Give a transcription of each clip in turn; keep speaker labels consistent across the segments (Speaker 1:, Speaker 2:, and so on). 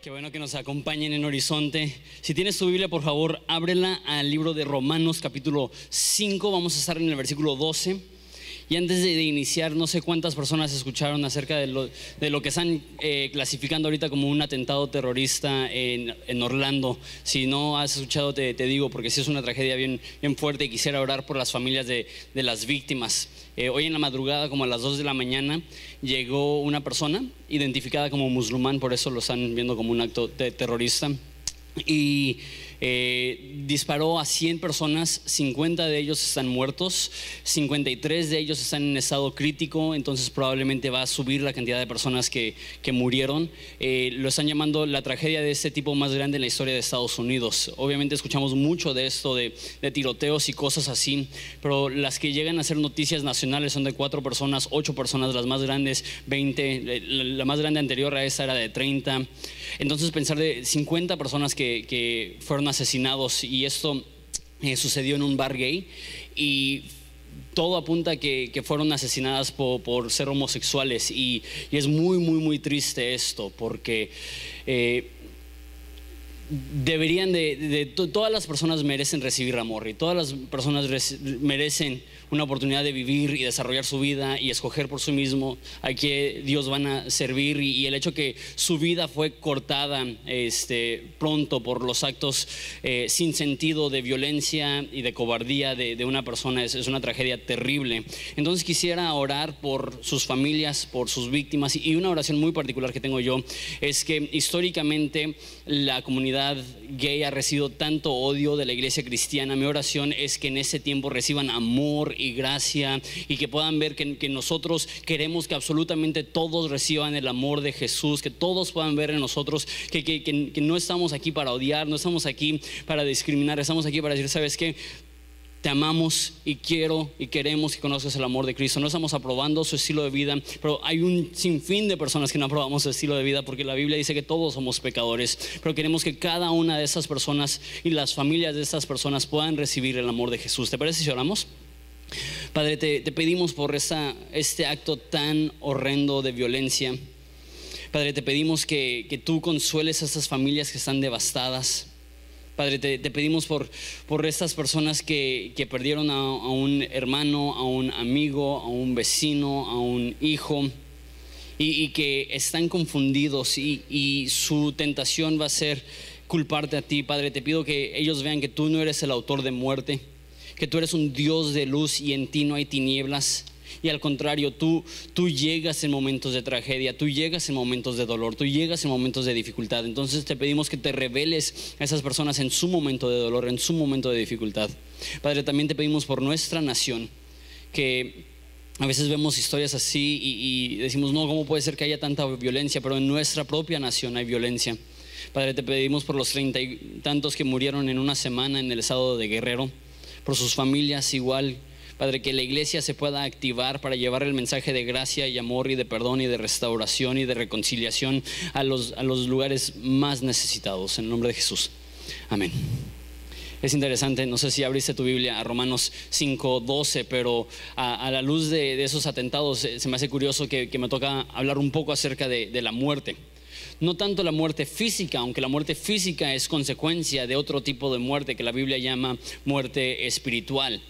Speaker 1: Qué bueno que nos acompañen en Horizonte. Si tienes tu Biblia, por favor, ábrela al libro de Romanos capítulo 5. Vamos a estar en el versículo 12. Y antes de, iniciar, no sé cuántas personas escucharon acerca de lo, de lo que están eh, clasificando ahorita como un atentado terrorista en, en Orlando. Si no has escuchado, te, digo, porque sí es una tragedia bien, bien fuerte y quisiera orar por las familias de, de las víctimas. Eh, hoy en la madrugada, como a las 2 de la mañana, llegó una persona identificada como musulmán, por eso lo están viendo como un acto de terrorista. Y eh, disparó a 100 personas, 50 de ellos están muertos, 53 de ellos están en estado crítico, entonces probablemente va a subir la cantidad de personas que, que murieron. Eh, lo están llamando la tragedia de este tipo más grande en la historia de Estados Unidos. Obviamente escuchamos mucho de esto, de, de tiroteos y cosas así, pero las que llegan a ser noticias nacionales son de cuatro personas, ocho personas, las más grandes, 20, la más grande anterior a esa era de 30. Entonces pensar de 50 personas que, que fueron asesinados y esto eh, sucedió en un bar gay y todo apunta que, que fueron asesinadas por, ser homosexuales y, es muy, muy, muy triste esto porque... Eh, deberían de, de, todas las personas merecen recibir amor y todas las personas merecen una oportunidad de vivir y desarrollar su vida y escoger por sí mismo a qué Dios van a servir. Y, el hecho que su vida fue cortada este, pronto por los actos eh, sin sentido de violencia y de cobardía de, de una persona es, es, una tragedia terrible. Entonces quisiera orar por sus familias, por sus víctimas. Y una oración muy particular que tengo yo es que históricamente la comunidad gay ha recibido tanto odio de la iglesia cristiana, mi oración es que en ese tiempo reciban amor y gracia y que puedan ver que, nosotros queremos que absolutamente todos reciban el amor de Jesús, que todos puedan ver en nosotros que, que, que no estamos aquí para odiar, no estamos aquí para discriminar, estamos aquí para decir, ¿sabes qué? te amamos y quiero y queremos que conozcas el amor de Cristo. No estamos aprobando su estilo de vida, pero hay un sinfín de personas que no aprobamos su estilo de vida porque la Biblia dice que todos somos pecadores, pero queremos que cada una de esas personas y las familias de estas personas puedan recibir el amor de Jesús. ¿Te parece si oramos? Padre, te, te pedimos por esta, este acto tan horrendo de violencia. Padre, te pedimos que, que tú consueles a estas familias que están devastadas. Padre, te, te, pedimos por, por estas personas que, que perdieron a, a, un hermano, a un amigo, a un vecino, a un hijo, y, y que están confundidos y, y, su tentación va a ser culparte a ti. Padre, te pido que ellos vean que tú no eres el autor de muerte, que tú eres un Dios de luz y en ti no hay tinieblas. Y al contrario, tú, tú llegas en momentos de tragedia, tú llegas en momentos de dolor, tú llegas en momentos de dificultad. Entonces te pedimos que te reveles a esas personas en su momento de dolor, en su momento de dificultad. Padre, también te pedimos por nuestra nación, que a veces vemos historias así y, y decimos, no, ¿cómo puede ser que haya tanta violencia? Pero en nuestra propia nación hay violencia. Padre, te pedimos por los treinta y tantos que murieron en una semana en el estado de Guerrero, por sus familias igual Padre, que la iglesia se pueda activar para llevar el mensaje de gracia y amor y de perdón y de restauración y de reconciliación a los, a los lugares más necesitados. En el nombre de Jesús. Amén. Es interesante, no sé si abriste tu Biblia a Romanos 5, 12, pero a, la luz de, esos atentados eh, se me hace curioso que, me toca hablar un poco acerca de la muerte no tanto la muerte física, aunque la muerte física es consecuencia de otro tipo de muerte que la Biblia llama muerte espiritual.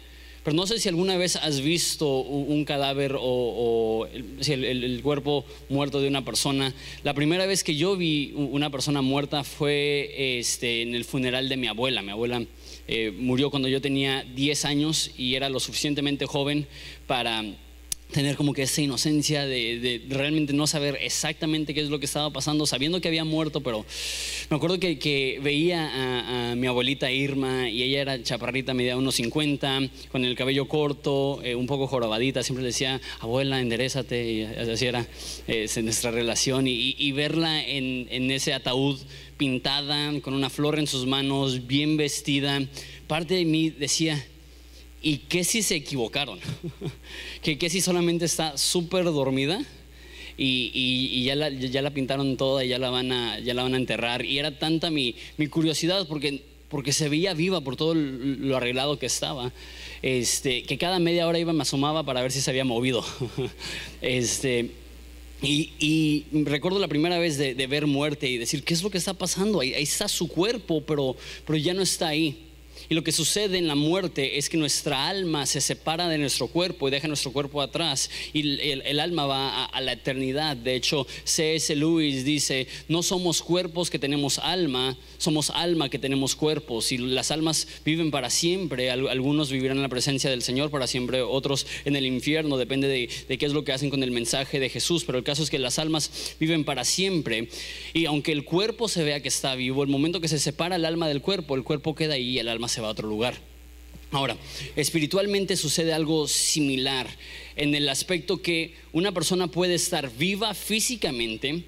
Speaker 1: Pero no sé si alguna vez has visto un cadáver o, o el, cuerpo muerto de una persona. La primera vez que yo vi una persona muerta fue este, en el funeral de mi abuela. Mi abuela eh, murió cuando yo tenía 10 años y era lo suficientemente joven para tener como que esa inocencia de, realmente no saber exactamente qué es lo que estaba pasando, sabiendo que había muerto, pero me acuerdo que, veía a, mi abuelita Irma y ella era chaparrita, medía unos 50, con el cabello corto, eh, un poco jorobadita, siempre le decía, abuela, enderezate, y así era eh, nuestra relación, y, verla en, en ese ataúd pintada, con una flor en sus manos, bien vestida, parte de mí decía, ¿Y qué si se equivocaron? ¿Qué, si solamente está súper dormida? Y, ya, la, pintaron toda y ya la van a, enterrar. Y era tanta mi, curiosidad porque, se veía viva por todo lo arreglado que estaba, este, que cada media hora iba, me asomaba para ver si se había movido. Este, y, recuerdo la primera vez de, ver muerte y decir, ¿qué es lo que está pasando? Ahí, está su cuerpo, pero ya no está ahí. Y lo que sucede en la muerte es que nuestra alma se separa de nuestro cuerpo y deja nuestro cuerpo atrás y el, alma va a, la eternidad. De hecho, C.S. Lewis dice, no somos cuerpos que tenemos alma, somos alma que tenemos cuerpos. Y las almas viven para siempre. Algunos vivirán en la presencia del Señor para siempre, otros en el infierno, depende de, de qué es lo que hacen con el mensaje de Jesús. Pero el caso es que las almas viven para siempre. Y aunque el cuerpo se vea que está vivo, el momento que se separa el alma del cuerpo, el cuerpo queda ahí y el alma se va a otro lugar. Ahora, espiritualmente sucede algo similar en el aspecto que una persona puede estar viva físicamente,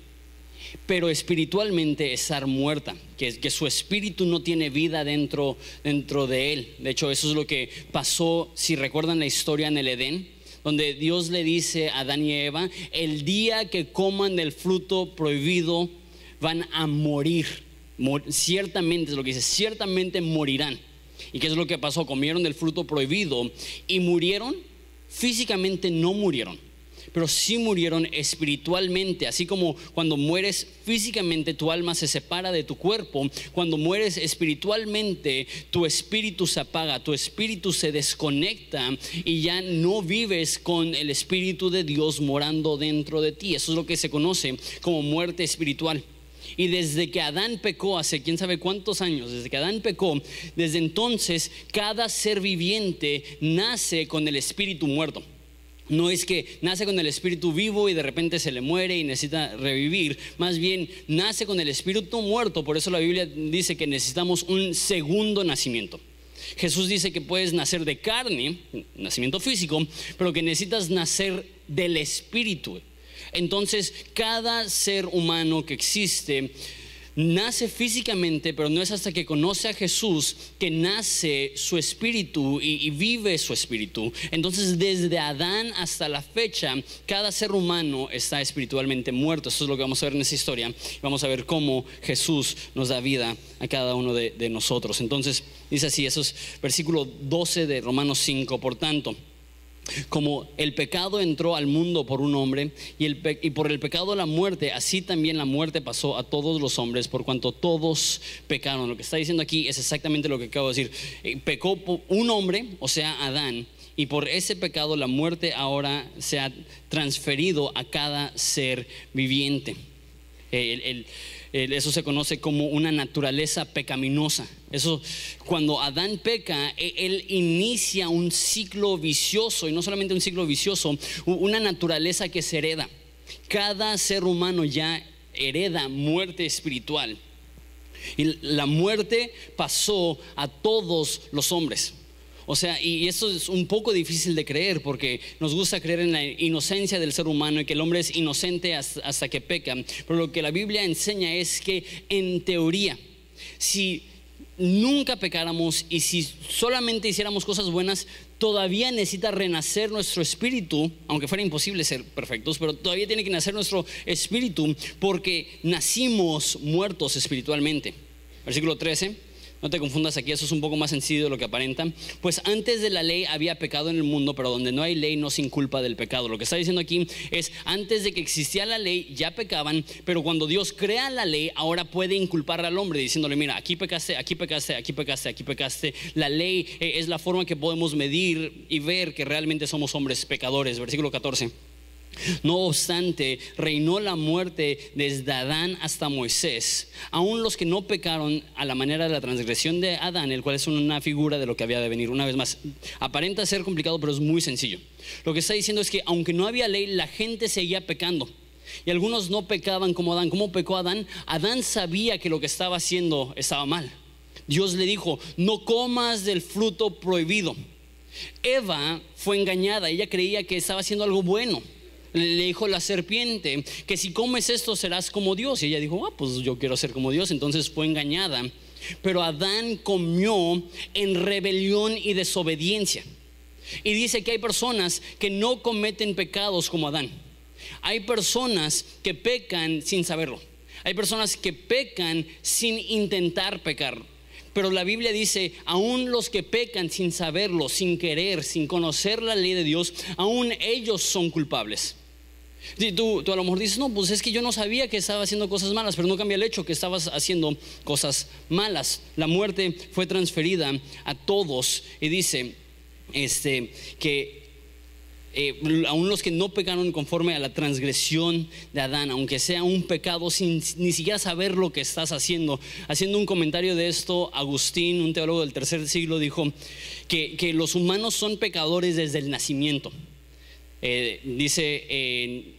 Speaker 1: pero espiritualmente estar muerta, que, que su espíritu no tiene vida dentro, dentro de él. De hecho, eso es lo que pasó, si recuerdan la historia en el Edén, donde Dios le dice a Adán y Eva, el día que coman del fruto prohibido van a morir. ciertamente es lo que dice, ciertamente morirán. ¿Y qué es lo que pasó? Comieron del fruto prohibido y murieron. Físicamente no murieron, pero sí murieron espiritualmente. Así como cuando mueres físicamente tu alma se separa de tu cuerpo, cuando mueres espiritualmente tu espíritu se apaga, tu espíritu se desconecta y ya no vives con el espíritu de Dios morando dentro de ti. Eso es lo que se conoce como muerte espiritual. Y desde que Adán pecó, hace quién sabe cuántos años, desde que Adán pecó, desde entonces cada ser viviente nace con el espíritu muerto. No es que nace con el espíritu vivo y de repente se le muere y necesita revivir. Más bien nace con el espíritu muerto. Por eso la Biblia dice que necesitamos un segundo nacimiento. Jesús dice que puedes nacer de carne, nacimiento físico, pero que necesitas nacer del espíritu. Entonces, cada ser humano que existe nace físicamente, pero no es hasta que conoce a Jesús que nace su espíritu y, vive su espíritu. Entonces, desde Adán hasta la fecha, cada ser humano está espiritualmente muerto. Eso es lo que vamos a ver en esa historia. Vamos a ver cómo Jesús nos da vida a cada uno de, de nosotros. Entonces, dice así, eso es versículo 12 de Romanos 5. Por tanto, como el pecado entró al mundo por un hombre y, y, por el pecado la muerte, así también la muerte pasó a todos los hombres por cuanto todos pecaron. Lo que está diciendo aquí es exactamente lo que acabo de decir. Eh, pecó un hombre, o sea, Adán, y por ese pecado la muerte ahora se ha transferido a cada ser viviente. el, eso se conoce como una naturaleza pecaminosa. Eso, cuando Adán peca, e, él inicia un ciclo vicioso, y no solamente un ciclo vicioso, una naturaleza que se hereda. Cada ser humano ya hereda muerte espiritual. Y la muerte pasó a todos los hombres. O sea, y eso es un poco difícil de creer porque nos gusta creer en la inocencia del ser humano y que el hombre es inocente hasta, que peca. Pero lo que la Biblia enseña es que en teoría, si nunca pecáramos y si solamente hiciéramos cosas buenas, todavía necesita renacer nuestro espíritu, aunque fuera imposible ser perfectos, pero todavía tiene que nacer nuestro espíritu porque nacimos muertos espiritualmente. Versículo 13. No te confundas aquí, eso es un poco más sencillo de lo que aparenta. Pues antes de la ley había pecado en el mundo, pero donde no hay ley no se inculpa del pecado. Lo que está diciendo aquí es, antes de que existía la ley ya pecaban, pero cuando Dios crea la ley, ahora puede inculpar al hombre diciéndole, mira, aquí pecaste, aquí pecaste, aquí pecaste, aquí pecaste. La ley eh, es la forma que podemos medir y ver que realmente somos hombres pecadores. Versículo 14. No obstante, reinó la muerte desde Adán hasta Moisés. Aún los que no pecaron a la manera de la transgresión de Adán, el cual es una figura de lo que había de venir. Una vez más, aparenta ser complicado, pero es muy sencillo. Lo que está diciendo es que aunque no había ley, la gente seguía pecando. Y algunos no pecaban como Adán. ¿Cómo pecó Adán? Adán sabía que lo que estaba haciendo estaba mal. Dios le dijo, no comas del fruto prohibido. Eva fue engañada, ella creía que estaba haciendo algo bueno le dijo la serpiente que si comes esto serás como Dios. Y ella dijo, ah, pues yo quiero ser como Dios. Entonces fue engañada. Pero Adán comió en rebelión y desobediencia. Y dice que hay personas que no cometen pecados como Adán. Hay personas que pecan sin saberlo. Hay personas que pecan sin intentar pecar. Pero la Biblia dice, aún los que pecan sin saberlo, sin querer, sin conocer la ley de Dios, aún ellos son culpables. Tú, tú, a lo mejor dices, no, pues es que yo no sabía que estaba haciendo cosas malas, pero no cambia el hecho que estabas haciendo cosas malas. La muerte fue transferida a todos y dice este, que eh, aún los que no pecaron conforme a la transgresión de Adán, aunque sea un pecado sin ni siquiera saber lo que estás haciendo. Haciendo un comentario de esto, Agustín, un teólogo del tercer siglo, dijo que, que los humanos son pecadores desde el nacimiento. Eh, dice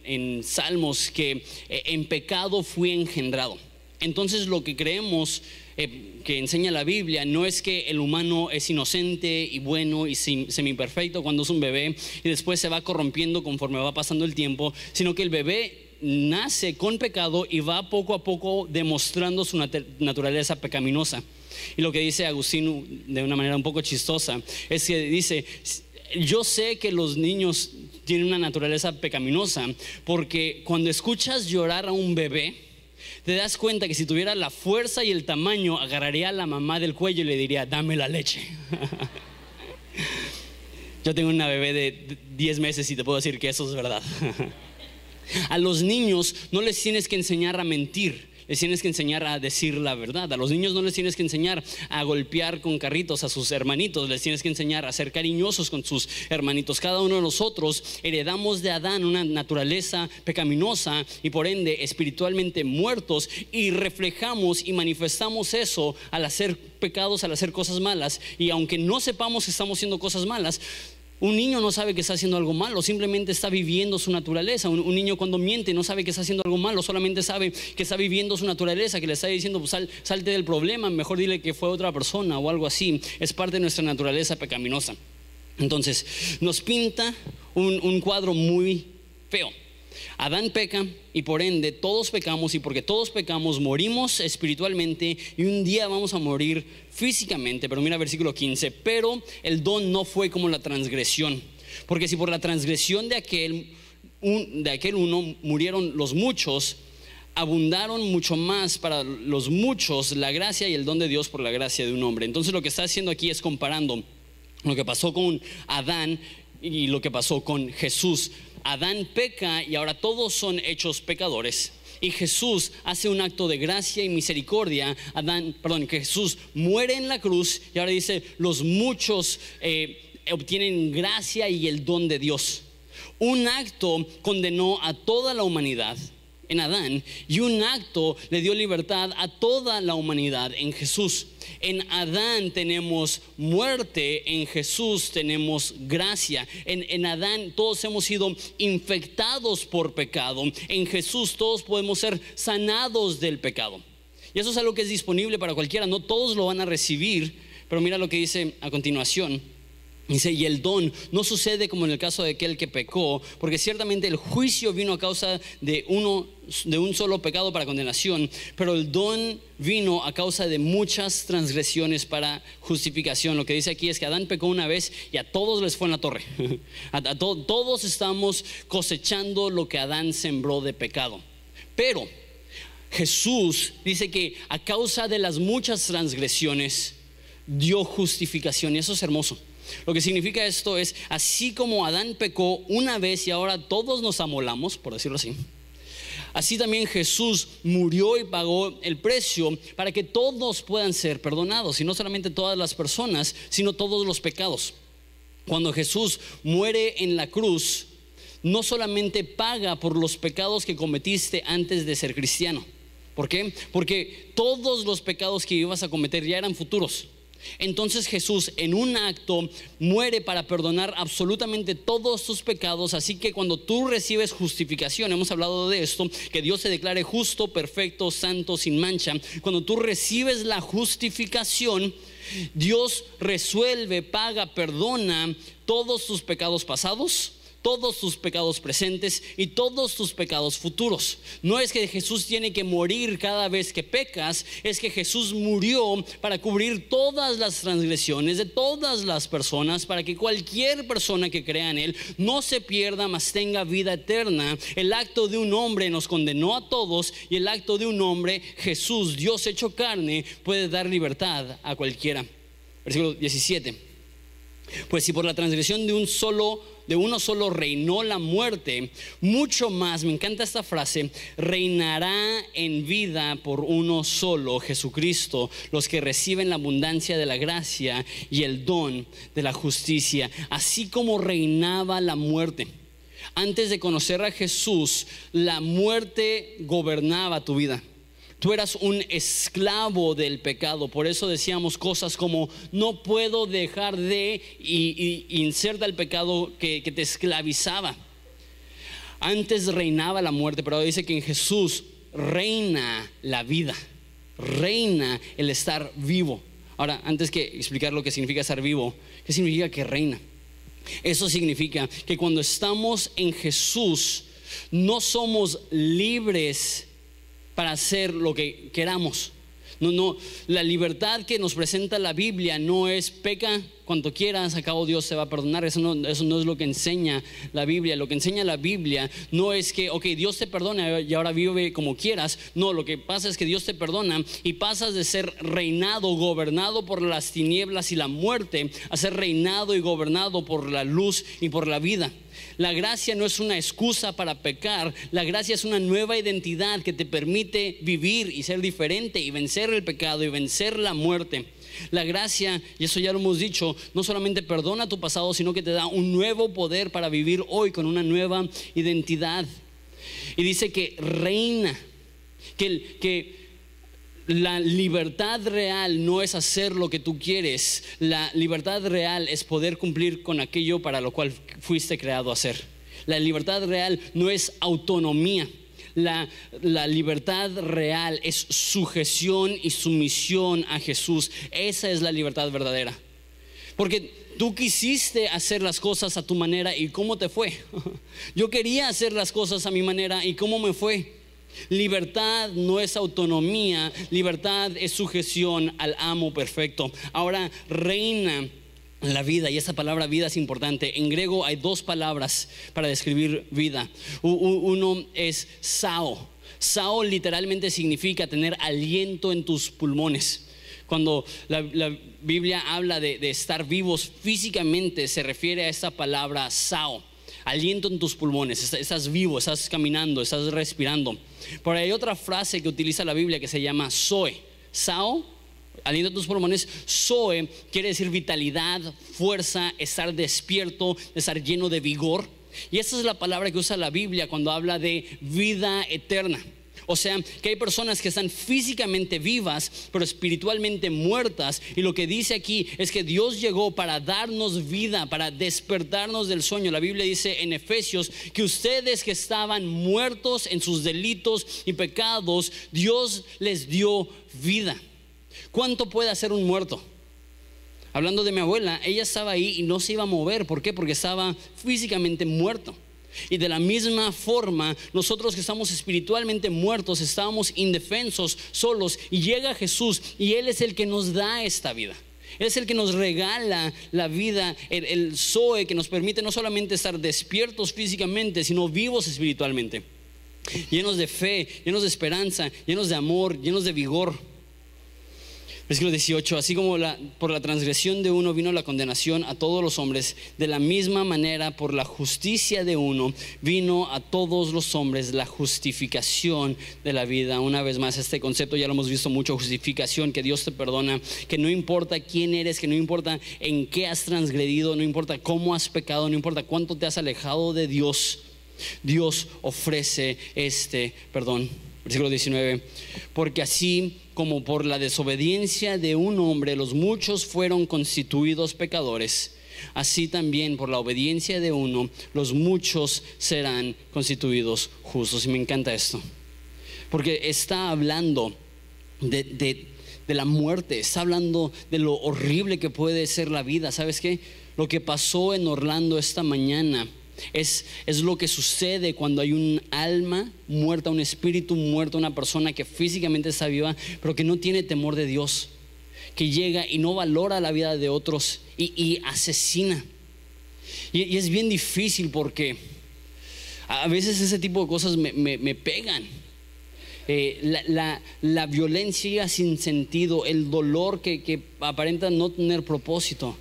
Speaker 1: en, Salmos que eh, en pecado fui engendrado. Entonces lo que creemos eh, que enseña la Biblia no es que el humano es inocente y bueno y semi-perfecto cuando es un bebé y después se va corrompiendo conforme va pasando el tiempo, sino que el bebé nace con pecado y va poco a poco demostrando su naturaleza pecaminosa. Y lo que dice Agustín de una manera un poco chistosa es que dice, yo sé que los niños tienen una naturaleza pecaminosa, porque cuando escuchas llorar a un bebé, te das cuenta que si tuviera la fuerza y el tamaño, agarraría a la mamá del cuello y le diría, dame la leche. Yo tengo una bebé de 10 meses y te puedo decir que eso es verdad. a los niños no les tienes que enseñar a mentir les tienes que enseñar a decir la verdad. A los niños no les tienes que enseñar a golpear con carritos a sus hermanitos, les tienes que enseñar a ser cariñosos con sus hermanitos. Cada uno de nosotros heredamos de Adán una naturaleza pecaminosa y por ende espiritualmente muertos y reflejamos y manifestamos eso al hacer pecados, al hacer cosas malas. Y aunque no sepamos que estamos haciendo cosas malas, un niño no sabe que está haciendo algo malo, simplemente está viviendo su naturaleza. Un, niño cuando miente no sabe que está haciendo algo malo, solamente sabe que está viviendo su naturaleza, que le está diciendo, pues salte del problema, mejor dile que fue otra persona o algo así. Es parte de nuestra naturaleza pecaminosa. Entonces, nos pinta un cuadro muy feo. Adán peca y por ende todos pecamos y porque todos pecamos morimos espiritualmente y un día vamos a morir físicamente. Pero mira versículo 15, pero el don no fue como la transgresión. Porque si por la transgresión de aquel, de aquel uno murieron los muchos, abundaron mucho más para los muchos la gracia y el don de Dios por la gracia de un hombre. Entonces lo que está haciendo aquí es comparando lo que pasó con Adán y lo que pasó con Jesús. Adán peca y ahora todos son hechos pecadores. Y Jesús hace un acto de gracia y misericordia. Adán, perdón, que Jesús muere en la cruz y ahora dice, los muchos eh, obtienen gracia y el don de Dios. Un acto condenó a toda la humanidad en Adán y un acto le dio libertad a toda la humanidad en Jesús. En Adán tenemos muerte, en Jesús tenemos gracia. En, en, Adán todos hemos sido infectados por pecado. En Jesús todos podemos ser sanados del pecado. Y eso es algo que es disponible para cualquiera. No todos lo van a recibir, pero mira lo que dice a continuación. Dice, y el don no sucede como en el caso de aquel que pecó, porque ciertamente el juicio vino a causa de uno de un solo pecado para condenación, pero el don vino a causa de muchas transgresiones para justificación. Lo que dice aquí es que Adán pecó una vez y a todos les fue en la torre. Todos estamos cosechando lo que Adán sembró de pecado. Pero Jesús dice que a causa de las muchas transgresiones dio justificación y eso es hermoso. Lo que significa esto es, así como Adán pecó una vez y ahora todos nos amolamos, por decirlo así, así también Jesús murió y pagó el precio para que todos puedan ser perdonados, y no solamente todas las personas, sino todos los pecados. Cuando Jesús muere en la cruz, no solamente paga por los pecados que cometiste antes de ser cristiano. ¿Por qué? Porque todos los pecados que ibas a cometer ya eran futuros. Entonces Jesús en un acto muere para perdonar absolutamente todos tus pecados. Así que cuando tú recibes justificación, hemos hablado de esto, que Dios se declare justo, perfecto, santo, sin mancha. Cuando tú recibes la justificación, Dios resuelve, paga, perdona todos tus pecados pasados todos tus pecados presentes y todos tus pecados futuros. No es que Jesús tiene que morir cada vez que pecas, es que Jesús murió para cubrir todas las transgresiones de todas las personas, para que cualquier persona que crea en Él no se pierda, mas tenga vida eterna. El acto de un hombre nos condenó a todos y el acto de un hombre, Jesús, Dios hecho carne, puede dar libertad a cualquiera. Versículo 17. Pues si por la transgresión de un solo de uno solo reinó la muerte, mucho más, me encanta esta frase, reinará en vida por uno solo, Jesucristo, los que reciben la abundancia de la gracia y el don de la justicia, así como reinaba la muerte. Antes de conocer a Jesús, la muerte gobernaba tu vida. Tú eras un esclavo del pecado. Por eso decíamos cosas como, no puedo dejar de, y, inserta el pecado que, que te esclavizaba. Antes reinaba la muerte, pero dice que en Jesús reina la vida, reina el estar vivo. Ahora, antes que explicar lo que significa estar vivo, ¿qué significa que reina? Eso significa que cuando estamos en Jesús, no somos libres para hacer lo que queramos. No, no, la libertad que nos presenta la Biblia no es peca cuanto quieras, a cabo Dios se va a perdonar. Eso no, es lo que enseña la Biblia. Lo que enseña la Biblia no es que, ok, Dios te perdona y ahora vive como quieras. No, lo que pasa es que Dios te perdona y pasas de ser reinado, gobernado por las tinieblas y la muerte, a ser reinado y gobernado por la luz y por la vida. La gracia no es una excusa para pecar, la gracia es una nueva identidad que te permite vivir y ser diferente y vencer el pecado y vencer la muerte. La gracia, y eso ya lo hemos dicho, no solamente perdona tu pasado, sino que te da un nuevo poder para vivir hoy con una nueva identidad. Y dice que reina, que, la libertad real no es hacer lo que tú quieres, la libertad real es poder cumplir con aquello para lo cual fuiste creado a hacer. La libertad real no es autonomía. La, la, libertad real es sujeción y sumisión a Jesús. Esa es la libertad verdadera. Porque tú quisiste hacer las cosas a tu manera y cómo te fue. Yo quería hacer las cosas a mi manera y cómo me fue. Libertad no es autonomía, libertad es sujeción al amo perfecto. Ahora reina la vida, y esa palabra vida es importante. En griego hay dos palabras para describir vida. Uno es sao. Sao literalmente significa tener aliento en tus pulmones. Cuando la, Biblia habla de, estar vivos físicamente, se refiere a esta palabra sao aliento en tus pulmones, estás vivo, estás caminando, estás respirando. Pero hay otra frase que utiliza la Biblia que se llama Zoe. Sao, aliento en tus pulmones. Zoe quiere decir vitalidad, fuerza, estar despierto, estar lleno de vigor. Y esa es la palabra que usa la Biblia cuando habla de vida eterna. O sea, que hay personas que están físicamente vivas, pero espiritualmente muertas. Y lo que dice aquí es que Dios llegó para darnos vida, para despertarnos del sueño. La Biblia dice en Efesios que ustedes que estaban muertos en sus delitos y pecados, Dios les dio vida. ¿Cuánto puede hacer un muerto? Hablando de mi abuela, ella estaba ahí y no se iba a mover. ¿Por qué? Porque estaba físicamente muerto. Y de la misma forma, nosotros que estamos espiritualmente muertos, estábamos indefensos, solos, y llega Jesús y Él es el que nos da esta vida. Él es el que nos regala la vida, el, el Zoe, que nos permite no solamente estar despiertos físicamente, sino vivos espiritualmente. Llenos de fe, llenos de esperanza, llenos de amor, llenos de vigor. Versículo 18, así como por la transgresión de uno vino la condenación a todos los hombres, de la misma manera por la justicia de uno vino a todos los hombres la justificación de la vida. Una vez más, este concepto ya lo hemos visto mucho, justificación, que Dios te perdona, que no importa quién eres, que no importa en qué has transgredido, no importa cómo has pecado, no importa cuánto te has alejado de Dios Dios ofrece este perdón. Versículo 19. Porque así como por la desobediencia de un hombre los muchos fueron constituidos pecadores, así también por la obediencia de uno los muchos serán constituidos justos. Y me encanta esto. Porque está hablando de, de, de la muerte, está hablando de lo horrible que puede ser la vida. ¿Sabes qué? Lo que pasó en Orlando esta mañana es, es, lo que sucede cuando hay un alma muerta, un espíritu muerto, una persona que físicamente está viva, pero que no tiene temor de Dios, que llega y no valora la vida de otros y, asesina. Y, es bien difícil porque a veces ese tipo de cosas me, me, me pegan. Eh, la, la, la, violencia sin sentido, el dolor que, que aparenta no tener propósito.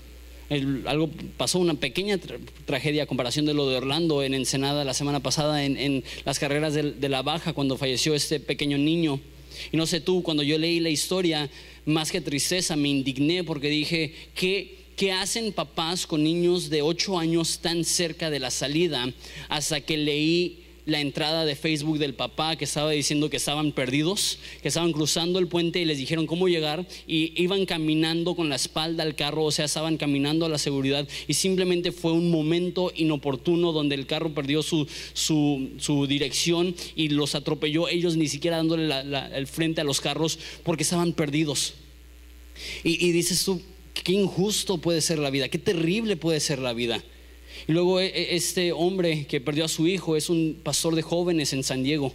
Speaker 1: Algo pasó, una pequeña tra tragedia a comparación de lo de Orlando en Ensenada la semana pasada en, en las carreras de, de, la baja cuando falleció este pequeño niño. Y no sé tú, cuando yo leí la historia, más que tristeza, me indigné porque dije, ¿qué, ¿qué hacen papás con niños de 8 años tan cerca de la salida? Hasta que leí la entrada de Facebook del papá que estaba diciendo que estaban perdidos, que estaban cruzando el puente y les dijeron cómo llegar y iban caminando con la espalda al carro, o sea, estaban caminando a la seguridad y simplemente fue un momento inoportuno donde el carro perdió su, su, dirección y los atropelló, ellos ni siquiera dándole la, el frente a los carros porque estaban perdidos. Y, y dices tú, qué injusto puede ser la vida, qué terrible puede ser la vida. Y luego este hombre que perdió a su hijo es un pastor de jóvenes en San Diego.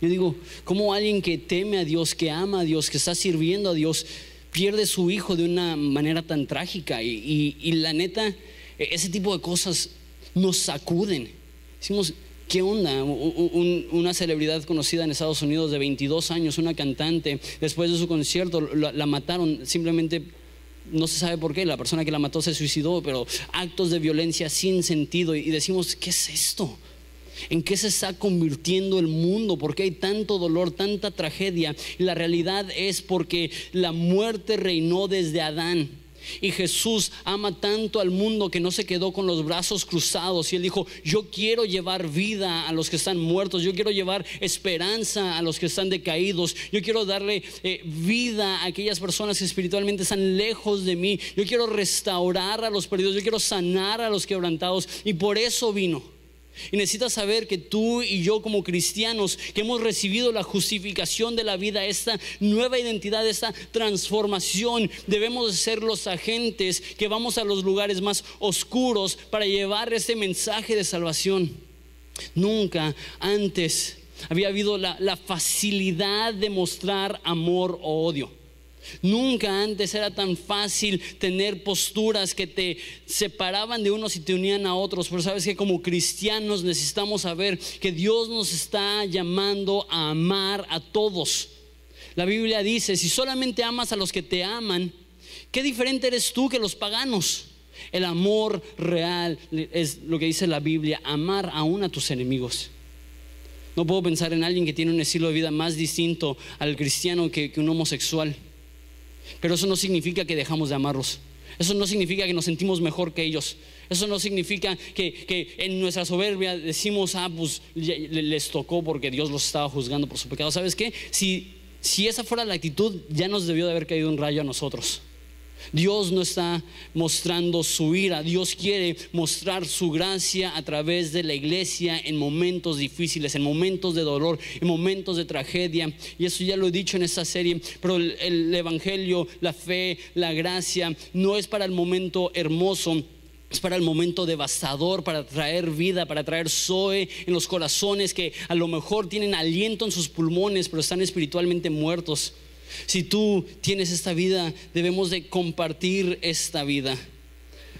Speaker 1: Yo digo, ¿cómo alguien que teme a Dios, que ama a Dios, que está sirviendo a Dios, pierde su hijo de una manera tan trágica? Y, y, la neta, ese tipo de cosas nos sacuden. Decimos, ¿Qué onda? Un, una celebridad conocida en Estados Unidos de 22 años, una cantante, después de su concierto la mataron simplemente no se sabe por qué, la persona que la mató se suicidó, pero actos de violencia sin sentido y decimos, ¿qué es esto? ¿En qué se está convirtiendo el mundo? ¿Por qué hay tanto dolor, tanta tragedia? Y la realidad es porque la muerte reinó desde Adán. Y Jesús ama tanto al mundo que no se quedó con los brazos cruzados. Y él dijo, yo quiero llevar vida a los que están muertos. Yo quiero llevar esperanza a los que están decaídos. Yo quiero darle eh, vida a aquellas personas que espiritualmente están lejos de mí. Yo quiero restaurar a los perdidos. Yo quiero sanar a los quebrantados. Y por eso vino. Y necesitas saber que tú y yo como cristianos que hemos recibido la justificación de la vida, esta nueva identidad, esta transformación, debemos ser los agentes que vamos a los lugares más oscuros para llevar este mensaje de salvación. Nunca antes había habido la, la facilidad de mostrar amor o odio. Nunca antes era tan fácil tener posturas que te separaban de unos y te unían a otros. Pero sabes que como cristianos necesitamos saber que Dios nos está llamando a amar a todos. La Biblia dice, si solamente amas a los que te aman, ¿qué diferente eres tú que los paganos? El amor real es lo que dice la Biblia, amar aún a tus enemigos. No puedo pensar en alguien que tiene un estilo de vida más distinto al cristiano que, que un homosexual. Pero eso no significa que dejamos de amarlos. Eso no significa que nos sentimos mejor que ellos. Eso no significa que, que en nuestra soberbia decimos, ah, pues les tocó porque Dios los estaba juzgando por su pecado. ¿Sabes qué? Si, si esa fuera la actitud, ya nos debió de haber caído un rayo a nosotros. Dios no está mostrando su ira, Dios quiere mostrar su gracia a través de la iglesia en momentos difíciles, en momentos de dolor, en momentos de tragedia. Y eso ya lo he dicho en esta serie, pero el, el Evangelio, la fe, la gracia, no es para el momento hermoso. Es para el momento devastador, para traer vida, para traer Zoe en los corazones que a lo mejor tienen aliento en sus pulmones, pero están espiritualmente muertos. Si tú tienes esta vida, debemos de compartir esta vida.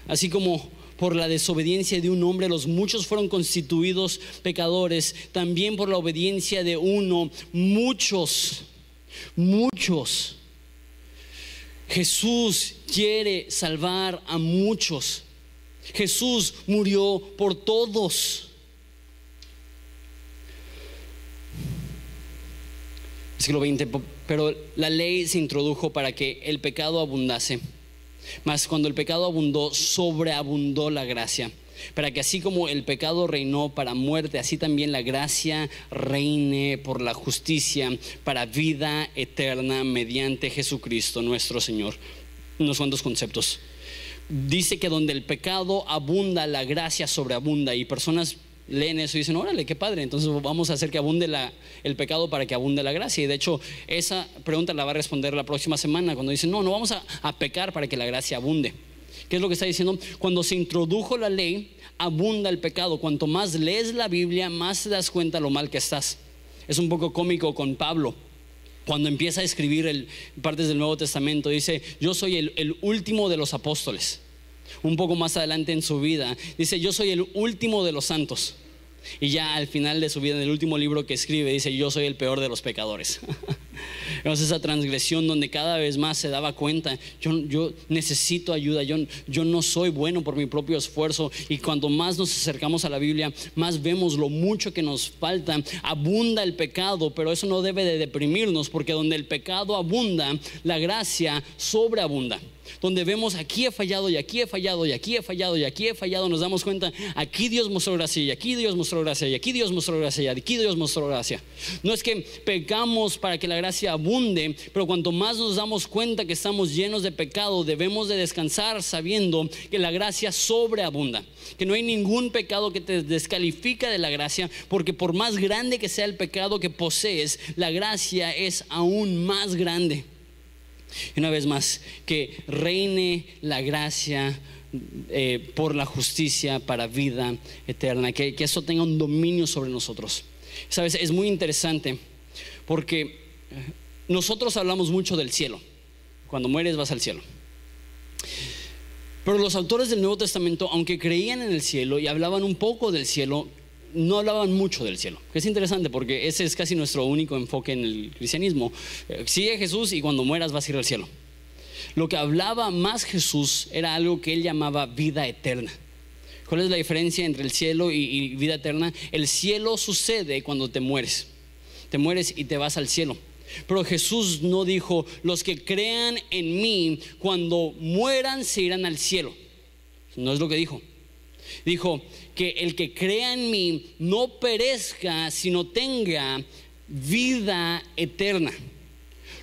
Speaker 1: Así como por la desobediencia de un hombre los muchos fueron constituidos pecadores, también por la obediencia de uno, muchos, muchos. Jesús quiere salvar a muchos. Jesús murió por todos. Siglo XX, pero la ley se introdujo para que el pecado abundase. Mas cuando el pecado abundó, sobreabundó la gracia. para que así como el pecado reinó para muerte, así también la gracia reine por la justicia para vida eterna mediante Jesucristo nuestro Señor. Unos cuantos conceptos. Dice que donde el pecado abunda, la gracia sobreabunda y personas leen eso y dicen, órale, qué padre, entonces vamos a hacer que abunde la, el pecado para que abunde la gracia. Y de hecho, esa pregunta la va a responder la próxima semana cuando dicen, no, no vamos a, pecar para que la gracia abunde. ¿Qué es lo que está diciendo? Cuando se introdujo la ley, abunda el pecado. Cuanto más lees la Biblia, más te das cuenta lo mal que estás. Es un poco cómico con Pablo. Cuando empieza a escribir partes del Nuevo Testamento, dice, yo soy el último de los apóstoles. Un poco más adelante en su vida, dice, yo soy el último de los santos. Y ya al final de su vida, en el último libro que escribe, dice, yo soy el peor de los pecadores. Vemos esa transgresión donde cada vez más se daba cuenta, yo, yo necesito ayuda, yo, yo no soy bueno por mi propio esfuerzo. Y cuanto más nos acercamos a la Biblia, más vemos lo mucho que nos falta. Abunda el pecado, pero eso no debe de deprimirnos, porque donde el pecado abunda, la gracia sobreabunda donde vemos aquí he fallado y aquí he fallado y aquí he fallado y aquí he fallado, nos damos cuenta, aquí Dios mostró gracia y aquí Dios mostró gracia y aquí Dios mostró gracia y aquí Dios mostró gracia. No es que pecamos para que la gracia abunde, pero cuanto más nos damos cuenta que estamos llenos de pecado, debemos de descansar sabiendo que la gracia sobreabunda, que no hay ningún pecado que te descalifica de la gracia, porque por más grande que sea el pecado que posees, la gracia es aún más grande. Una vez más, que reine la gracia eh, por la justicia para vida eterna, que, que eso tenga un dominio sobre nosotros. Sabes, es muy interesante porque nosotros hablamos mucho del cielo. Cuando mueres vas al cielo. Pero los autores del Nuevo Testamento, aunque creían en el cielo y hablaban un poco del cielo, no hablaban mucho del cielo. Es interesante porque ese es casi nuestro único enfoque en el cristianismo. Eh, sigue Jesús y cuando mueras vas a ir al cielo. Lo que hablaba más Jesús era algo que él llamaba vida eterna. ¿Cuál es la diferencia entre el cielo y, vida eterna? El cielo sucede cuando te mueres. Te mueres y te vas al cielo. Pero Jesús no dijo, los que crean en mí, cuando mueran se irán al cielo. No es lo que dijo. Dijo que el que crea en mí no perezca, sino tenga vida eterna.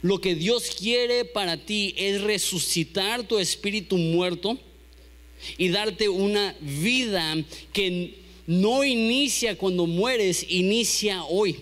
Speaker 1: Lo que Dios quiere para ti es resucitar tu espíritu muerto y darte una vida que no inicia cuando mueres, inicia hoy.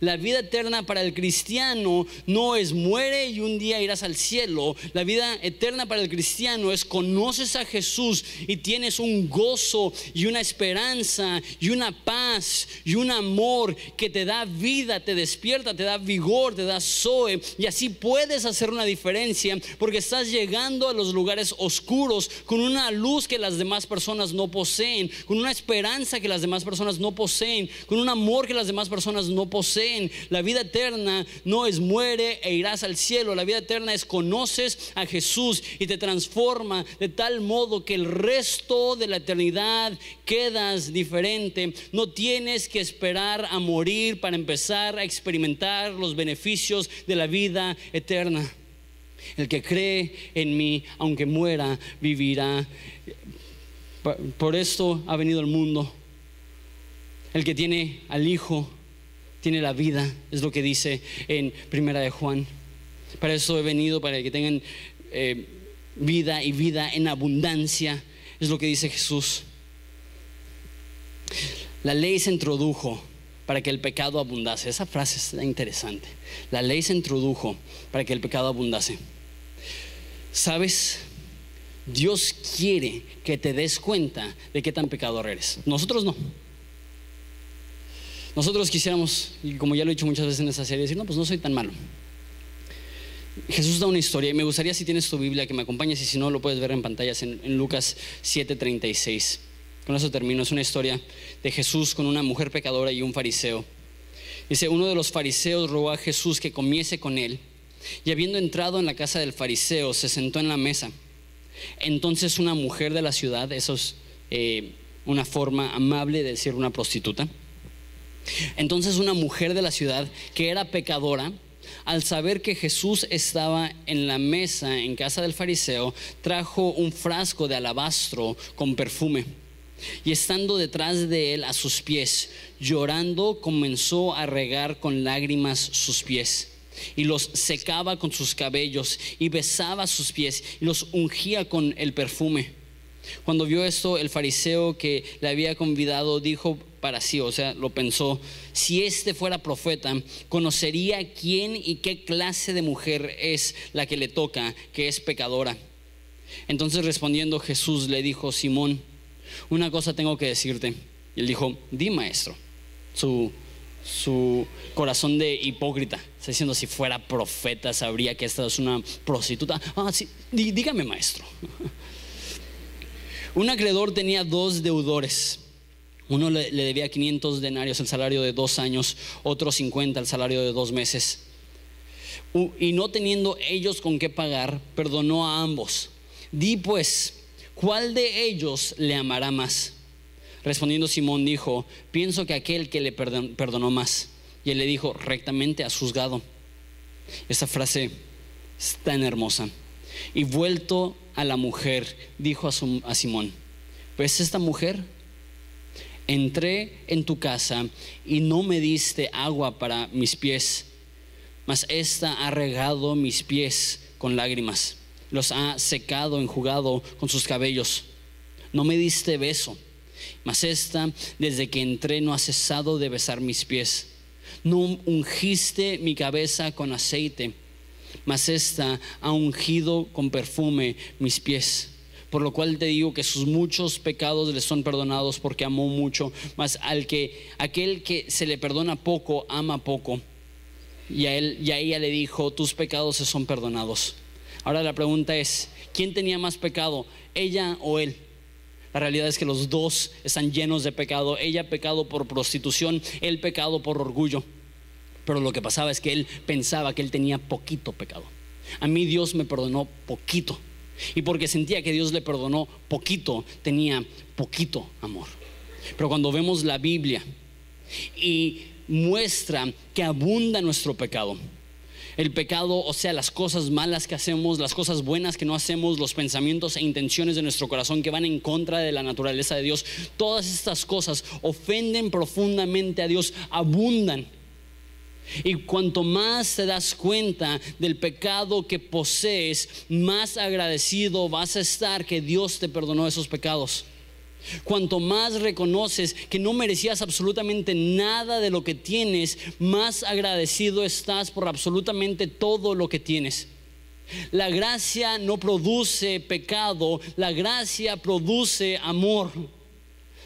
Speaker 1: La vida eterna para el cristiano no es muere y un día irás al cielo. La vida eterna para el cristiano es conoces a Jesús y tienes un gozo y una esperanza y una paz y un amor que te da vida, te despierta, te da vigor, te da zoe y así puedes hacer una diferencia porque estás llegando a los lugares oscuros con una luz que las demás personas no poseen, con una esperanza que las demás personas no poseen, con un amor que las demás personas no poseen la vida eterna no es muere e irás al cielo. La vida eterna es conoces a Jesús y te transforma de tal modo que el resto de la eternidad quedas diferente. No tienes que esperar a morir para empezar a experimentar los beneficios de la vida eterna. El que cree en mí, aunque muera, vivirá. Por esto ha venido el mundo. El que tiene al Hijo tiene la vida, es lo que dice en Primera de Juan. Para eso he venido, para que tengan eh, vida y vida en abundancia, es lo que dice Jesús. La ley se introdujo para que el pecado abundase. Esa frase está interesante. La ley se introdujo para que el pecado abundase. ¿Sabes? Dios quiere que te des cuenta de qué tan pecador eres. Nosotros no. Nosotros quisiéramos, y como ya lo he dicho muchas veces en esta serie, decir, no, pues no soy tan malo. Jesús da una historia y me gustaría si tienes tu Biblia que me acompañes y si no lo puedes ver en pantallas en, en Lucas 7:36. Con eso termino. Es una historia de Jesús con una mujer pecadora y un fariseo. Dice, uno de los fariseos rogó a Jesús que comiese con él y habiendo entrado en la casa del fariseo se sentó en la mesa. Entonces una mujer de la ciudad, eso es eh, una forma amable de decir una prostituta, entonces una mujer de la ciudad que era pecadora, al saber que Jesús estaba en la mesa en casa del fariseo, trajo un frasco de alabastro con perfume. Y estando detrás de él a sus pies, llorando, comenzó a regar con lágrimas sus pies. Y los secaba con sus cabellos y besaba sus pies y los ungía con el perfume. Cuando vio esto, el fariseo que le había convidado dijo para sí, o sea, lo pensó, si este fuera profeta, conocería quién y qué clase de mujer es la que le toca, que es pecadora. Entonces respondiendo Jesús le dijo, Simón, una cosa tengo que decirte. Y él dijo, di maestro. Su, su corazón de hipócrita, está diciendo, si fuera profeta sabría que esta es una prostituta. Ah, sí, dígame maestro. Un acreedor tenía dos deudores. Uno le, debía 500 denarios, el salario de dos años, otro 50, el salario de dos meses. Y no teniendo ellos con qué pagar, perdonó a ambos. Di pues, ¿cuál de ellos le amará más? Respondiendo Simón dijo, pienso que aquel que le perdonó más. Y él le dijo, rectamente has juzgado. Esta frase es tan hermosa. Y vuelto a la mujer, dijo a, Simón, ¿ves esta mujer? Entré en tu casa y no me diste agua para mis pies, mas esta ha regado mis pies con lágrimas los ha secado, enjugado con sus cabellos. No me diste beso, mas esta, desde que entré, no ha cesado de besar mis pies. No ungiste mi cabeza con aceite, mas esta ha ungido con perfume mis pies. Por lo cual te digo que sus muchos pecados le son perdonados porque amó mucho, mas al que aquel que se le perdona poco ama poco. Y a él y a ella le dijo, tus pecados se son perdonados. Ahora la pregunta es, ¿quién tenía más pecado, ella o él? La realidad es que los dos están llenos de pecado. Ella pecado por prostitución, él pecado por orgullo. Pero lo que pasaba es que él pensaba que él tenía poquito pecado. A mí Dios me perdonó poquito. Y porque sentía que Dios le perdonó poquito, tenía poquito amor. Pero cuando vemos la Biblia y muestra que abunda nuestro pecado, el pecado, o sea, las cosas malas que hacemos, las cosas buenas que no hacemos, los pensamientos e intenciones de nuestro corazón que van en contra de la naturaleza de Dios, todas estas cosas ofenden profundamente a Dios, abundan. Y cuanto más te das cuenta del pecado que posees, más agradecido vas a estar que Dios te perdonó esos pecados. Cuanto más reconoces que no merecías absolutamente nada de lo que tienes, más agradecido estás por absolutamente todo lo que tienes. La gracia no produce pecado, la gracia produce amor.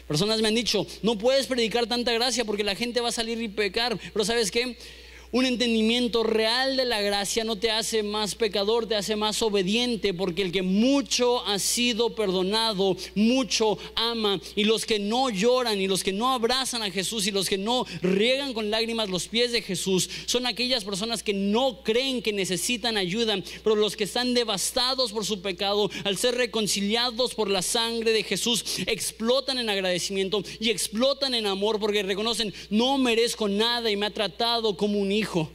Speaker 1: Personas me han dicho, no puedes predicar tanta gracia porque la gente va a salir y pecar, pero ¿sabes qué? Un entendimiento real de la gracia no te hace más pecador, te hace más obediente, porque el que mucho ha sido perdonado, mucho ama. Y los que no lloran, y los que no abrazan a Jesús, y los que no riegan con lágrimas los pies de Jesús, son aquellas personas que no creen que necesitan ayuda, pero los que están devastados por su pecado, al ser reconciliados por la sangre de Jesús, explotan en agradecimiento y explotan en amor, porque reconocen, no merezco nada y me ha tratado como un hijo.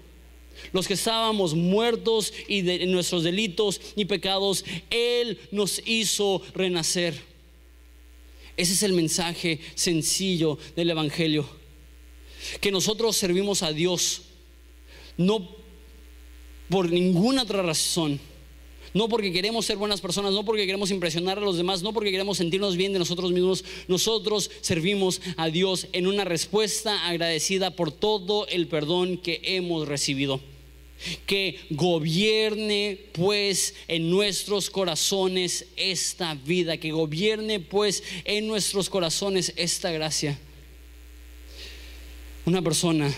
Speaker 1: Los que estábamos muertos y de nuestros delitos y pecados, Él nos hizo renacer. Ese es el mensaje sencillo del Evangelio. Que nosotros servimos a Dios no por ninguna otra razón no porque queremos ser buenas personas, no porque queremos impresionar a los demás, no porque queremos sentirnos bien de nosotros mismos. Nosotros servimos a Dios en una respuesta agradecida por todo el perdón que hemos recibido. Que gobierne pues en nuestros corazones esta vida, que gobierne pues en nuestros corazones esta gracia. Una persona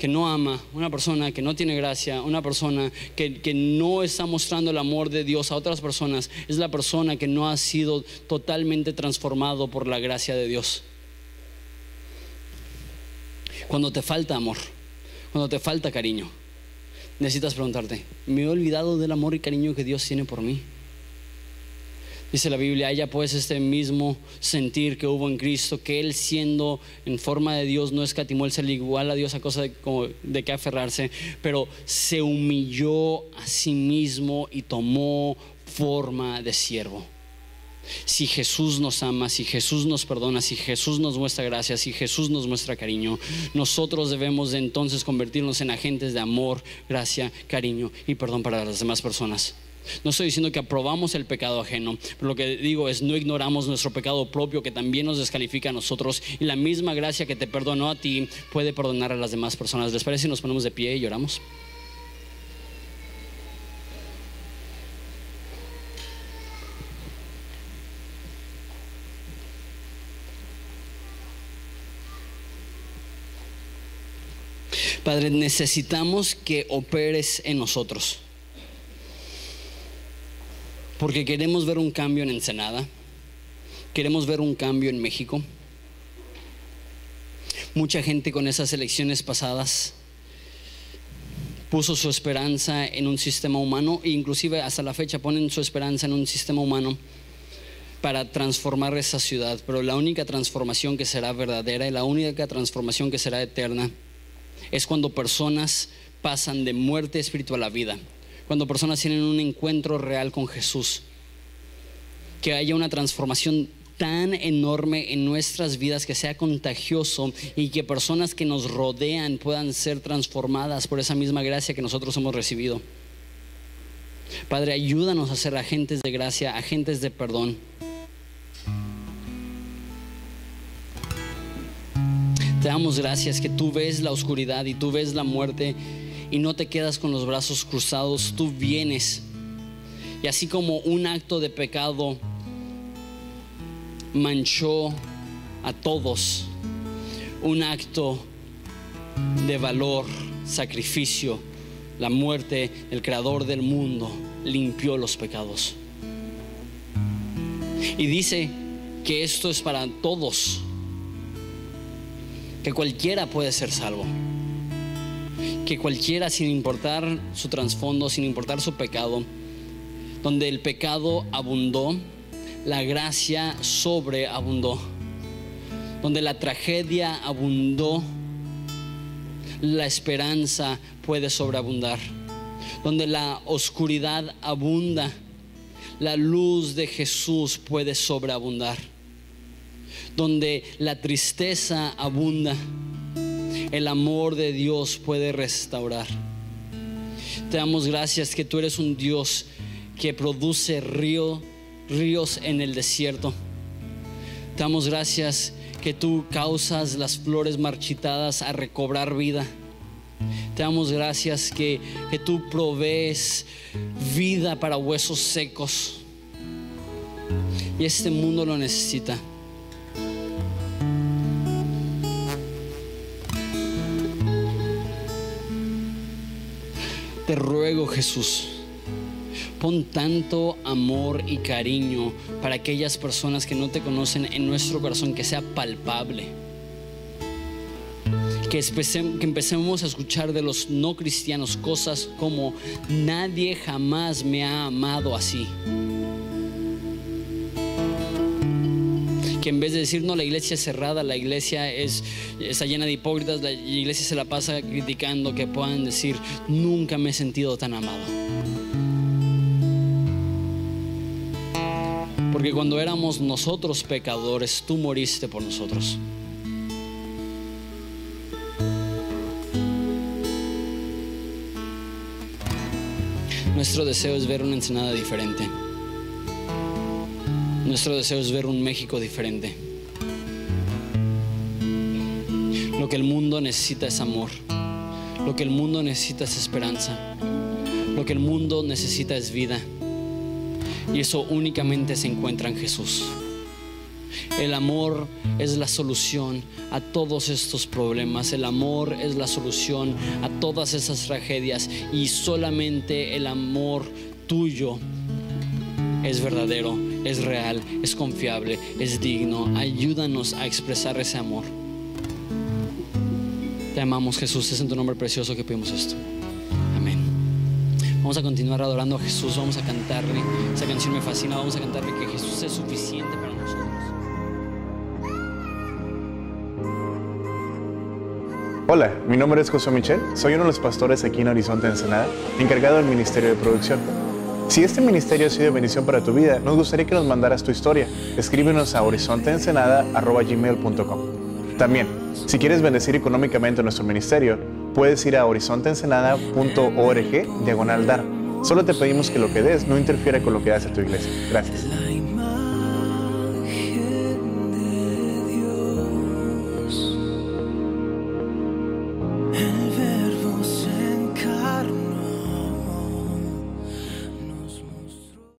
Speaker 1: que no ama, una persona que no tiene gracia, una persona que, que, no está mostrando el amor de Dios a otras personas, es la persona que no ha sido totalmente transformado por la gracia de Dios. Cuando te falta amor, cuando te falta cariño, necesitas preguntarte, ¿me he olvidado del amor y cariño que Dios tiene por mí? Dice la Biblia, haya pues este mismo sentir que hubo en Cristo, que Él siendo en forma de Dios no escatimó el ser igual a Dios a cosa de, que aferrarse, pero se humilló a sí mismo y tomó forma de siervo. Si Jesús nos ama, si Jesús nos perdona, si Jesús nos muestra gracia, si Jesús nos muestra cariño, nosotros debemos de entonces convertirnos en agentes de amor, gracia, cariño y perdón para las demás personas. No estoy diciendo que aprobamos el pecado ajeno, pero lo que digo es no ignoramos nuestro pecado propio que también nos descalifica a nosotros y la misma gracia que te perdonó a ti puede perdonar a las demás personas. ¿Les parece si nos ponemos de pie y lloramos? Padre, necesitamos que operes en nosotros. Porque queremos ver un cambio en Ensenada. Queremos ver un cambio en México. Mucha gente con esas elecciones pasadas puso su esperanza en un sistema humano e inclusive hasta la fecha ponen su esperanza en un sistema humano para transformar esa ciudad. Pero la única transformación que será verdadera y la única transformación que será eterna es cuando personas pasan de muerte espiritual a vida, cuando personas tienen un encuentro real con Jesús, que haya una transformación tan enorme en nuestras vidas que sea contagioso y que personas que nos rodean puedan ser transformadas por esa misma gracia que nosotros hemos recibido. Padre, ayúdanos a ser agentes de gracia, agentes de perdón. Te damos gracias que tú ves la oscuridad y tú ves la muerte y no te quedas con los brazos cruzados, tú vienes. Y así como un acto de pecado manchó a todos, un acto de valor, sacrificio, la muerte, el creador del mundo, limpió los pecados. Y dice que esto es para todos que cualquiera puede ser salvo. Que cualquiera, sin importar su trasfondo, sin importar su pecado, donde el pecado abundó, la gracia sobreabundó. Donde la tragedia abundó, la esperanza puede sobreabundar. Donde la oscuridad abunda, la luz de Jesús puede sobreabundar donde la tristeza abunda, el amor de Dios puede restaurar. Te damos gracias que tú eres un Dios que produce río, ríos en el desierto. Te damos gracias que tú causas las flores marchitadas a recobrar vida. Te damos gracias que, que tú provees vida para huesos secos. Y este mundo lo necesita. Te ruego Jesús, pon tanto amor y cariño para aquellas personas que no te conocen en nuestro corazón, que sea palpable. Que, empecemos a escuchar de los no cristianos cosas como nadie jamás me ha amado así. Que en vez de decir, no, la iglesia es cerrada, la iglesia es, está llena de hipócritas, la iglesia se la pasa criticando, que puedan decir, nunca me he sentido tan amado. Porque cuando éramos nosotros pecadores, tú moriste por nosotros. Nuestro deseo es ver una ensenada diferente. Nuestro deseo es ver un México diferente. Lo que el mundo necesita es amor. Lo que el mundo necesita es esperanza. Lo que el mundo necesita es vida. Y eso únicamente se encuentra en Jesús. El amor es la solución a todos estos problemas. El amor es la solución a todas esas tragedias. Y solamente el amor tuyo es verdadero es real, es confiable, es digno. Ayúdanos a expresar ese amor. Te amamos Jesús, es en tu nombre precioso que pedimos esto. Amén. Vamos a continuar adorando a Jesús, vamos a cantarle. Esa canción me fascina, vamos a cantarle que Jesús es suficiente para nosotros.
Speaker 2: Hola, mi nombre es José Michel, soy uno de los pastores aquí en Horizonte Ensenada, encargado del Ministerio de Producción. Si este ministerio ha sido bendición para tu vida, nos gustaría que nos mandaras tu historia. Escríbenos a horizonteensenada.gmail.com También, si quieres bendecir económicamente nuestro ministerio, puedes ir a horizonteensenada.org diagonal dar. Solo te pedimos que lo que des no interfiera con lo que hace tu iglesia. Gracias.